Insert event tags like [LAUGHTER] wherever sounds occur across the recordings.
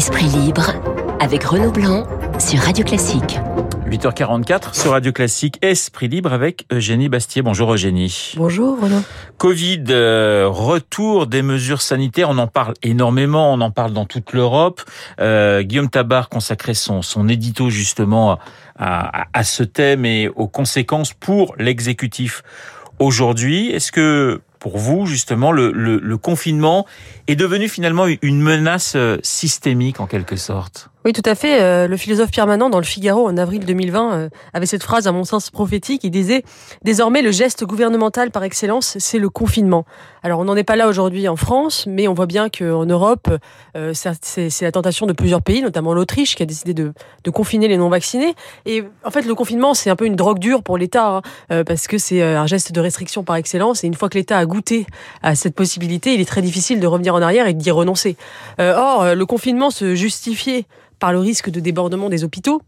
Esprit libre avec Renaud Blanc sur Radio Classique. 8h44 sur Radio Classique, Esprit libre avec Eugénie Bastier. Bonjour Eugénie. Bonjour Renaud. Covid, euh, retour des mesures sanitaires, on en parle énormément, on en parle dans toute l'Europe. Euh, Guillaume Tabar consacrait son, son édito justement à, à, à ce thème et aux conséquences pour l'exécutif aujourd'hui. Est-ce que pour vous, justement, le, le, confinement est devenu finalement une menace euh, systémique en quelque sorte oui, tout à fait. Euh, le philosophe Pierre Manant, dans le Figaro en avril 2020, euh, avait cette phrase, à mon sens prophétique. Il disait Désormais, le geste gouvernemental par excellence, c'est le confinement. Alors, on n'en est pas là aujourd'hui en France, mais on voit bien qu'en Europe, euh, c'est la tentation de plusieurs pays, notamment l'Autriche, qui a décidé de, de confiner les non-vaccinés. Et en fait, le confinement, c'est un peu une drogue dure pour l'État, hein, parce que c'est un geste de restriction par excellence. Et une fois que l'État a goûté à cette possibilité, il est très difficile de revenir en arrière et d'y renoncer. or, le confinement se justifiait par le risque de débordement des hôpitaux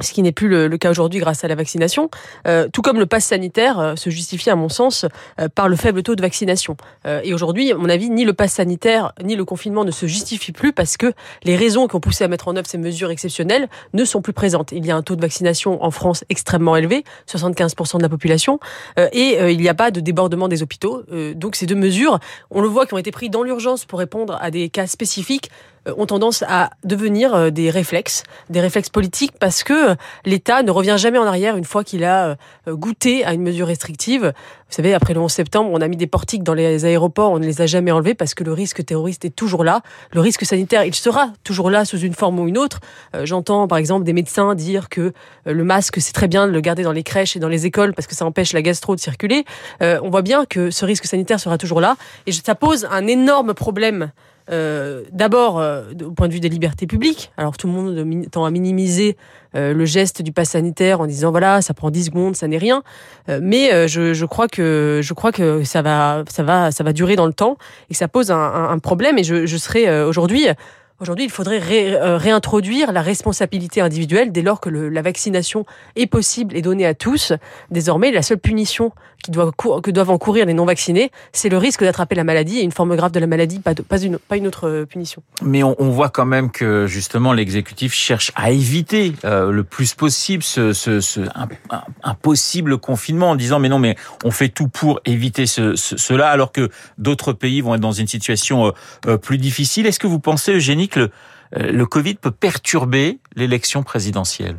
ce qui n'est plus le, cas aujourd'hui grâce à la vaccination, euh, tout comme le pass sanitaire euh, se justifie à mon sens euh, par le faible taux de vaccination. Et aujourd'hui, à mon avis, ni le pass sanitaire ni le confinement ne se justifient plus parce que les raisons qui ont poussé à mettre en œuvre ces mesures exceptionnelles ne sont plus présentes. Il y a un taux de vaccination en France extrêmement élevé, 75% de la population, et il n'y a pas de débordement des hôpitaux. donc ces deux mesures, on le voit, qui ont été prises dans l'urgence pour répondre à des cas spécifiques, ont tendance à devenir des réflexes, des réflexes politiques, parce que l'État ne revient jamais en arrière une fois qu'il a goûté à une mesure restrictive. Vous savez, après le 11 septembre, on a mis des portiques dans les aéroports, on ne les a jamais enlevés parce que le risque terroriste est toujours là. Le risque sanitaire, il sera toujours là sous une forme ou une autre. J'entends par exemple des médecins dire que le masque, c'est très bien de le garder dans les crèches et dans les écoles parce que ça empêche la gastro de circuler. on voit bien que ce risque sanitaire sera toujours là et ça pose un énorme problème euh, D'abord, euh, au point de vue des libertés publiques, alors tout le monde tend à minimiser euh, le geste du pass sanitaire en disant voilà, ça prend 10 secondes, ça n'est rien. Mais je, crois que je crois que ça va, ça va, ça va durer dans le temps et que ça pose un, problème. Et je, serais aujourd'hui Aujourd'hui, il faudrait euh, réintroduire la responsabilité individuelle dès lors que la vaccination est possible et donnée à tous. Désormais, la seule punition qui doit, que doivent encourir les non-vaccinés, c'est le risque d'attraper la maladie et une forme grave de la maladie, pas, une, autre euh, punition. Mais on, voit quand même que justement l'exécutif cherche à éviter euh, le plus possible ce, ce, un, possible confinement en disant mais non mais on fait tout pour éviter ce, cela alors que d'autres pays vont être dans une situation plus difficile. Est-ce que vous pensez, Eugénie, que le, le Covid peut perturber l'élection présidentielle.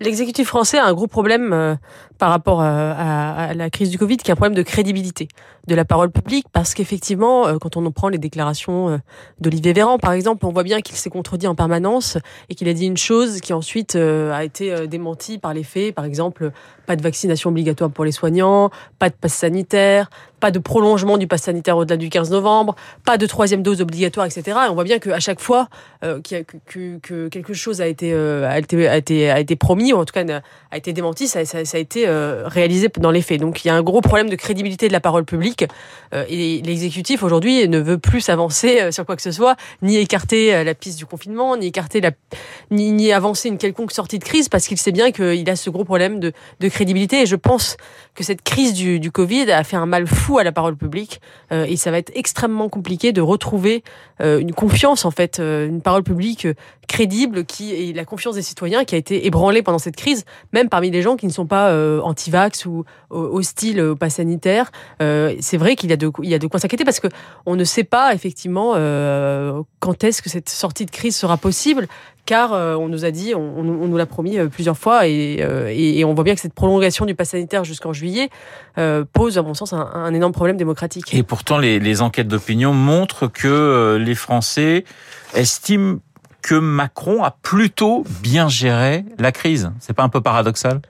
L'exécutif français a un gros problème euh, par rapport à, à, la crise du Covid, qui est un problème de crédibilité de la parole publique, parce qu'effectivement, euh, quand on en prend les déclarations euh, d'Olivier Véran, par exemple, on voit bien qu'il s'est contredit en permanence et qu'il a dit une chose qui ensuite a été démentie par les faits. Par exemple, pas de vaccination obligatoire pour les soignants, pas de passe sanitaire, pas de prolongement du pass sanitaire au-delà du 15 novembre, pas de troisième dose obligatoire, etc. Et on voit bien qu'à chaque fois euh, que, que, que, quelque chose a été, euh, a été, a été, promis, ou en tout cas a été démenti, ça, a été euh, réalisé dans les faits. Donc il y a un gros problème de crédibilité de la parole publique. Euh, et l'exécutif aujourd'hui ne veut plus s'avancer euh, sur quoi que ce soit, ni écarter euh, la piste du confinement, ni écarter la, ni, avancer une quelconque sortie de crise, parce qu'il sait bien qu'il a ce gros problème de, crédibilité. Et je pense que cette crise du, du Covid a fait un mal fou à la parole publique, euh, et ça va être extrêmement compliqué de retrouver euh, une confiance en fait, une parole publique crédible qui et la confiance des citoyens qui a été ébranlée pendant cette crise, même parmi les gens qui ne sont pas euh, anti-vax ou hostiles au pass sanitaire. Euh, c'est vrai qu'il y a de il y a de quoi s'inquiéter parce que on ne sait pas effectivement euh, quand est-ce que cette sortie de crise sera possible car euh, on nous a dit, on, nous l'a promis euh, plusieurs fois, et, euh, et, on voit bien que cette prolongation du pass sanitaire jusqu'en juillet euh, pose, à mon sens, un, énorme problème démocratique. Et pourtant, les enquêtes d'opinion montrent que les Français estiment que Macron a plutôt bien géré la crise. C'est pas un peu paradoxal?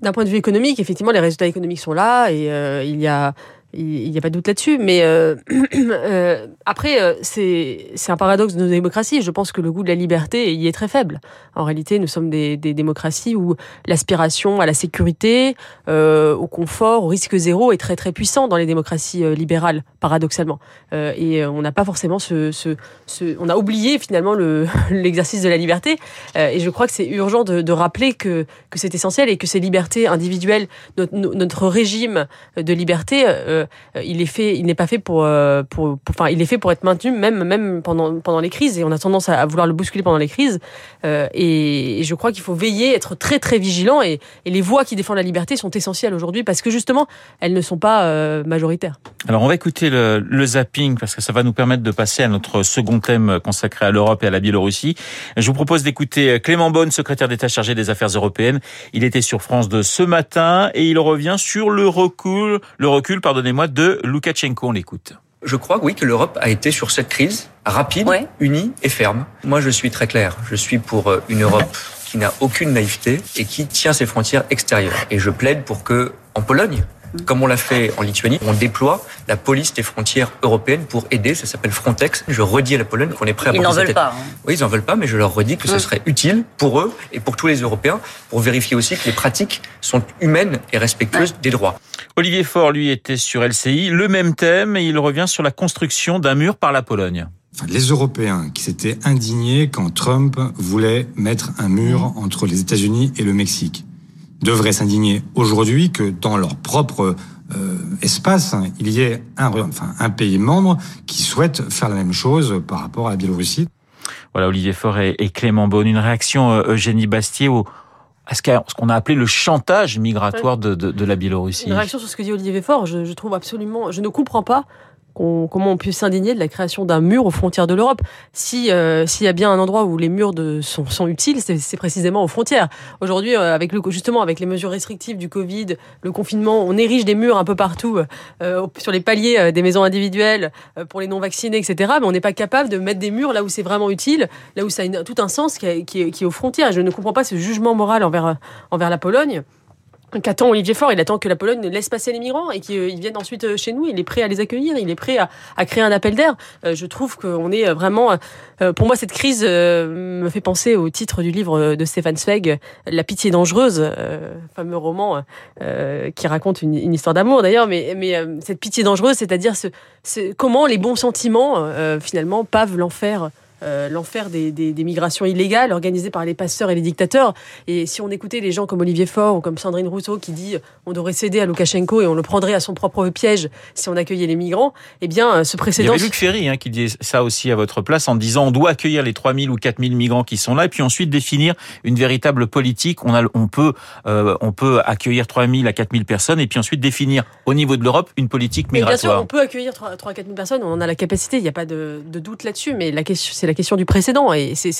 D'un point de vue économique, effectivement, les résultats économiques sont là et euh, il y a il n'y a pas de doute là-dessus. Mais euh, [CLEARS THROAT] euh, après, euh, c'est un paradoxe de nos démocraties. Je pense que le goût de la liberté y est très faible. En réalité, nous sommes des, démocraties où l'aspiration à la sécurité, au confort, au risque zéro est très très puissant dans les démocraties libérales, paradoxalement. Et on n'a pas forcément ce, ce, On a oublié finalement [LAUGHS] l'exercice de la liberté. et je crois que c'est urgent de, rappeler que, que c'est essentiel et que ces libertés individuelles, notre régime de liberté, il est fait, il n'est pas fait pour, pour, enfin, il est fait pour être maintenu même même pendant pendant les crises et on a tendance à, vouloir le bousculer pendant les crises. Et, je crois qu'il faut veiller, être très très vigilant et, les voix qui défendent la liberté sont essentielles aujourd'hui parce que justement elles ne sont pas majoritaires. Alors on va écouter le, zapping parce que ça va nous permettre de passer à notre second thème consacré à l'Europe et à la Biélorussie. Je vous propose d'écouter Clément Bonne, secrétaire d'État chargé des affaires européennes. Il était sur France de ce matin et il revient sur le recul, le recul, pardonnez-moi, de Loukachenko. On l'écoute. Je crois, oui, que l'Europe a été sur cette crise rapide, unie et ferme. Moi, je suis très clair. Je suis pour euh, une Europe qui n'a aucune naïveté et qui tient ses frontières extérieures. Et je plaide pour que, en Pologne, comme on l'a fait en Lituanie, on déploie la police des frontières européennes pour aider. Ça s'appelle Frontex. Je redis à la Pologne qu'on est prêt à. Ils n'en veulent pas. Hein. Oui, ils n'en veulent pas, mais je leur redis que ce serait utile pour eux et pour tous les Européens pour vérifier aussi que les pratiques sont humaines et respectueuses des droits. Olivier Faure, lui, était sur LCI. Le même thème et il revient sur la construction d'un mur par la Pologne. les Européens qui s'étaient indignés quand Trump voulait mettre un mur entre les États-Unis et le Mexique devraient s'indigner aujourd'hui que dans leur propre euh, espace, il y ait un, enfin, un pays membre qui souhaite faire la même chose par rapport à la Biélorussie. Voilà, Olivier Faure et, Clément Beaune. Une réaction, euh, Eugénie Bastier, au, à ce qu'on a appelé le chantage migratoire de, de, de, la Biélorussie. Une réaction sur ce que dit Olivier Faure, je, je trouve absolument, je ne comprends pas comment on peut s'indigner de la création d'un mur aux frontières de l'Europe. Si euh, s'il y a bien un endroit où les murs de, sont, sont utiles, c'est précisément aux frontières. Aujourd'hui, euh, avec le, justement avec les mesures restrictives du Covid, le confinement, on érige des murs un peu partout euh, sur les paliers des maisons individuelles pour les non vaccinés, etc. Mais on n'est pas capable de mettre des murs là où c'est vraiment utile, là où ça a tout un sens qui, qui, est, qui est aux frontières. Je ne comprends pas ce jugement moral envers envers la Pologne. Qu'attend Olivier Faure Il attend que la Pologne laisse passer les migrants et qu'ils viennent ensuite euh, chez nous. Il est prêt à les accueillir. Il est prêt à, créer un appel d'air. Euh, je trouve qu'on est vraiment. Euh, pour moi, cette crise me fait penser au titre du livre de Stéphane Zweig, La pitié dangereuse, fameux roman qui raconte une, histoire d'amour d'ailleurs. Mais, cette pitié dangereuse, c'est-à-dire ce, comment les bons sentiments finalement pavent l'enfer euh, l'enfer des, des, migrations illégales organisées par les passeurs et les dictateurs. Et si on écoutait les gens comme Olivier Faure ou comme Sandrine Rousseau qui dit on devrait céder à Loukachenko et on le prendrait à son propre piège si on accueillait les migrants, eh bien, ce précédent... Il y avait Luc Ferry hein, qui disait ça aussi à votre place en disant on doit accueillir les 3000 ou 4000 migrants qui sont là et puis ensuite définir une véritable politique. On, a, on, peut, euh, on peut accueillir 3000 à 4000 personnes et puis ensuite définir au niveau de l'Europe une politique migratoire. bien sûr, on peut accueillir 3 à 4000 personnes, on en a la capacité, il n'y a pas de, de doute là-dessus, mais la question, c'est la question du précédent. Et c'est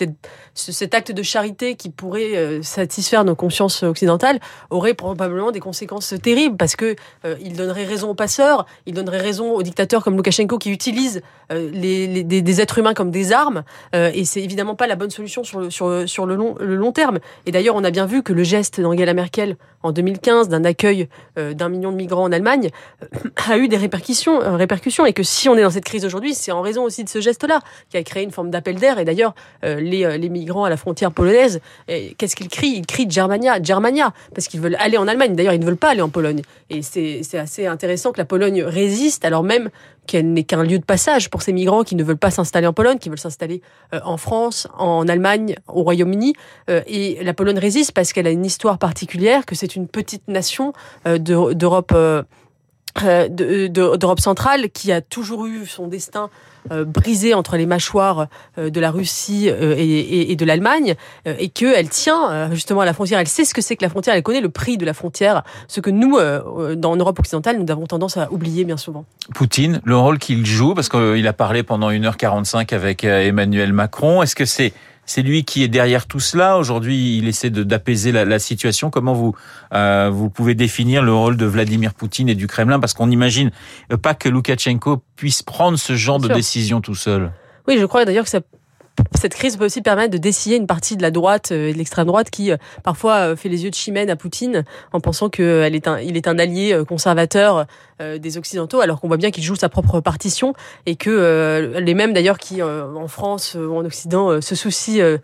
cet acte de charité qui pourrait euh, satisfaire nos consciences occidentales aurait probablement des conséquences terribles parce que euh, il donnerait raison aux passeurs, il donnerait raison aux dictateurs comme Loukachenko qui utilisent euh, les, des, êtres humains comme des armes. et c'est évidemment pas la bonne solution sur le, sur, sur le, long, le long terme. Et d'ailleurs, on a bien vu que le geste d'Angela Merkel en 2015 d'un accueil d'un million de migrants en Allemagne [COUGHS] a eu des répercussions, répercussions et que si on est dans cette crise aujourd'hui, c'est en raison aussi de ce geste-là qui a créé une forme d'appel d'air. Et d'ailleurs, euh, les, euh, les, migrants à la frontière polonaise, qu'est-ce qu'ils crient? Ils crient Germania, Germania, parce qu'ils veulent aller en Allemagne. D'ailleurs, ils ne veulent pas aller en Pologne. Et c'est assez intéressant que la Pologne résiste, alors même qu'elle n'est qu'un lieu de passage pour ces migrants qui ne veulent pas s'installer en Pologne, qui veulent s'installer euh, en France, en Allemagne, au Royaume-Uni. et la Pologne résiste parce qu'elle a une histoire particulière, que c'est une petite nation d'Europe. d'Europe centrale qui a toujours eu son destin euh, brisée entre les mâchoires euh, de la Russie euh, et, de l'Allemagne et qu'elle tient justement à la frontière. Elle sait ce que c'est que la frontière, elle connaît le prix de la frontière, ce que nous, dans l'Europe occidentale, nous avons tendance à oublier bien souvent. Poutine, le rôle qu'il joue, parce qu'il a parlé pendant 1h45 avec Emmanuel Macron, est-ce que c'est c'est lui qui est derrière tout cela. Aujourd'hui, il essaie d'apaiser la, la, situation. Comment vous euh, vous pouvez définir le rôle de Vladimir Poutine et du Kremlin? Parce qu'on n'imagine pas que Loukachenko puisse prendre ce genre de décision tout seul. Oui, je crois d'ailleurs que ça cette crise peut aussi permettre de dessiller une partie de la droite euh, et de l'extrême droite qui euh, parfois euh, fait les yeux de chimène à Poutine en pensant qu'il est un, il est un allié conservateur des Occidentaux, alors qu'on voit bien qu'il joue sa propre partition et que les mêmes d'ailleurs qui en France ou en Occident se soucient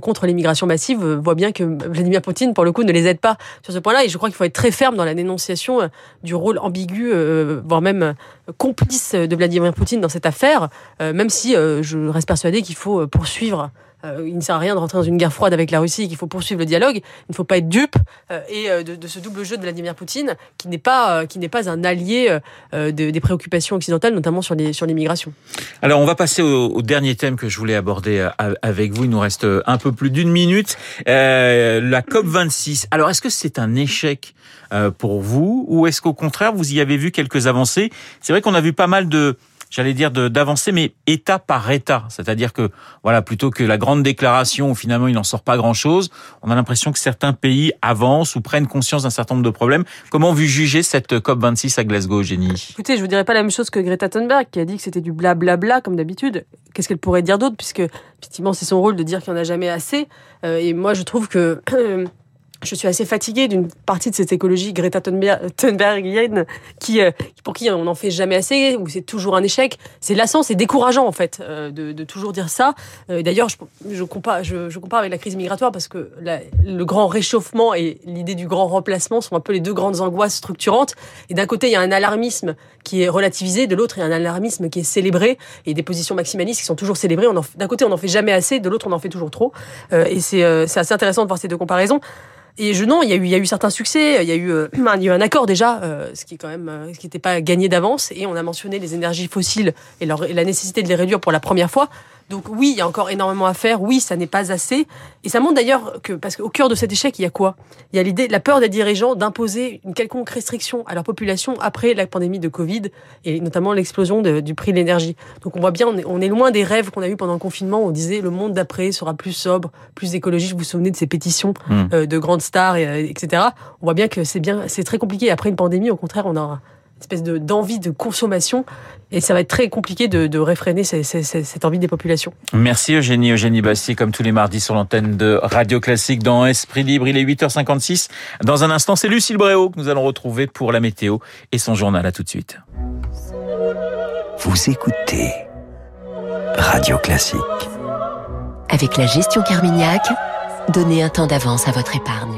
contre l'immigration massive voient bien que Vladimir Poutine pour le coup ne les aide pas sur ce point-là. Et je crois qu'il faut être très ferme dans la dénonciation du rôle ambigu voire même complice de Vladimir Poutine dans cette affaire même si je reste persuadé qu'il faut poursuivre euh, il ne sert à rien de rentrer dans une guerre froide avec la Russie, qu'il faut poursuivre le dialogue. Il ne faut pas être dupe euh, et euh, de, ce double jeu de Vladimir Poutine, qui n'est pas qui n'est pas un allié des préoccupations occidentales, notamment sur les sur l'immigration. Alors on va passer au, dernier thème que je voulais aborder avec vous. Il nous reste un peu plus d'une minute. la COP 26. Alors est-ce que c'est un échec pour vous ou est-ce qu'au contraire vous y avez vu quelques avancées? C'est vrai qu'on a vu pas mal de j'allais dire, d'avancer, mais État par État. C'est-à-dire que, voilà, plutôt que la grande déclaration où finalement il n'en sort pas grand-chose, on a l'impression que certains pays avancent ou prennent conscience d'un certain nombre de problèmes. Comment vous jugez cette COP26 à Glasgow, Génie Écoutez, je vous dirais pas la même chose que Greta Thunberg, qui a dit que c'était du blablabla, comme d'habitude. Qu'est-ce qu'elle pourrait dire d'autre? Puisque, effectivement, c'est son rôle de dire qu'il n'y en a jamais assez. Euh, et moi, je trouve que... [CLEARS THROAT] je suis assez fatiguée d'une partie de cette écologie Greta Thunbergienne qui, euh, pour qui on n'en fait jamais assez, ou c'est toujours un échec. C'est lassant, c'est décourageant en fait euh, de, de, toujours dire ça. Euh, D'ailleurs, je, je, compare, je, je, compare avec la crise migratoire parce que le grand réchauffement et l'idée du grand remplacement sont un peu les deux grandes angoisses structurantes. Et d'un côté, il y a un alarmisme qui est relativisé, de l'autre, il y a un alarmisme qui est célébré et des positions maximalistes qui sont toujours célébrées. D'un côté, on n'en fait jamais assez, de l'autre, on en fait toujours trop. Et c'est assez intéressant de voir ces deux comparaisons. Et je non, il y a eu, il y a eu certains succès. Il y a eu, euh, il y a eu un accord déjà, euh, ce qui est quand même, euh, ce qui n'était pas gagné d'avance. Et on a mentionné les énergies fossiles et, leur, et la nécessité de les réduire pour la première fois. Donc oui, il y a encore énormément à faire. Oui, ça n'est pas assez. Et ça montre d'ailleurs que, parce qu'au cœur de cet échec, il y a quoi? Il y a l'idée, la peur des dirigeants d'imposer une quelconque restriction à leur population après la pandémie de Covid et notamment l'explosion du prix de l'énergie. Donc on voit bien, on est, on est loin des rêves qu'on a eu pendant le confinement. Où on disait le monde d'après sera plus sobre, plus écologique. Vous vous souvenez de ces pétitions mmh. euh, de grandes stars, et, etc. On voit bien que c'est bien, c'est très compliqué. Après une pandémie, au contraire, on aura espèce de d'envie de consommation et ça va être très compliqué de, de réfréner cette envie des populations. Merci Eugénie, Eugénie Bastier, comme tous les mardis sur l'antenne de Radio Classique dans Esprit Libre. Il est 8h56. Dans un instant, c'est Lucille Bréau que nous allons retrouver pour la météo et son journal. À tout de suite. Vous écoutez Radio Classique. Avec la gestion Carmignac, donnez un temps d'avance à votre épargne.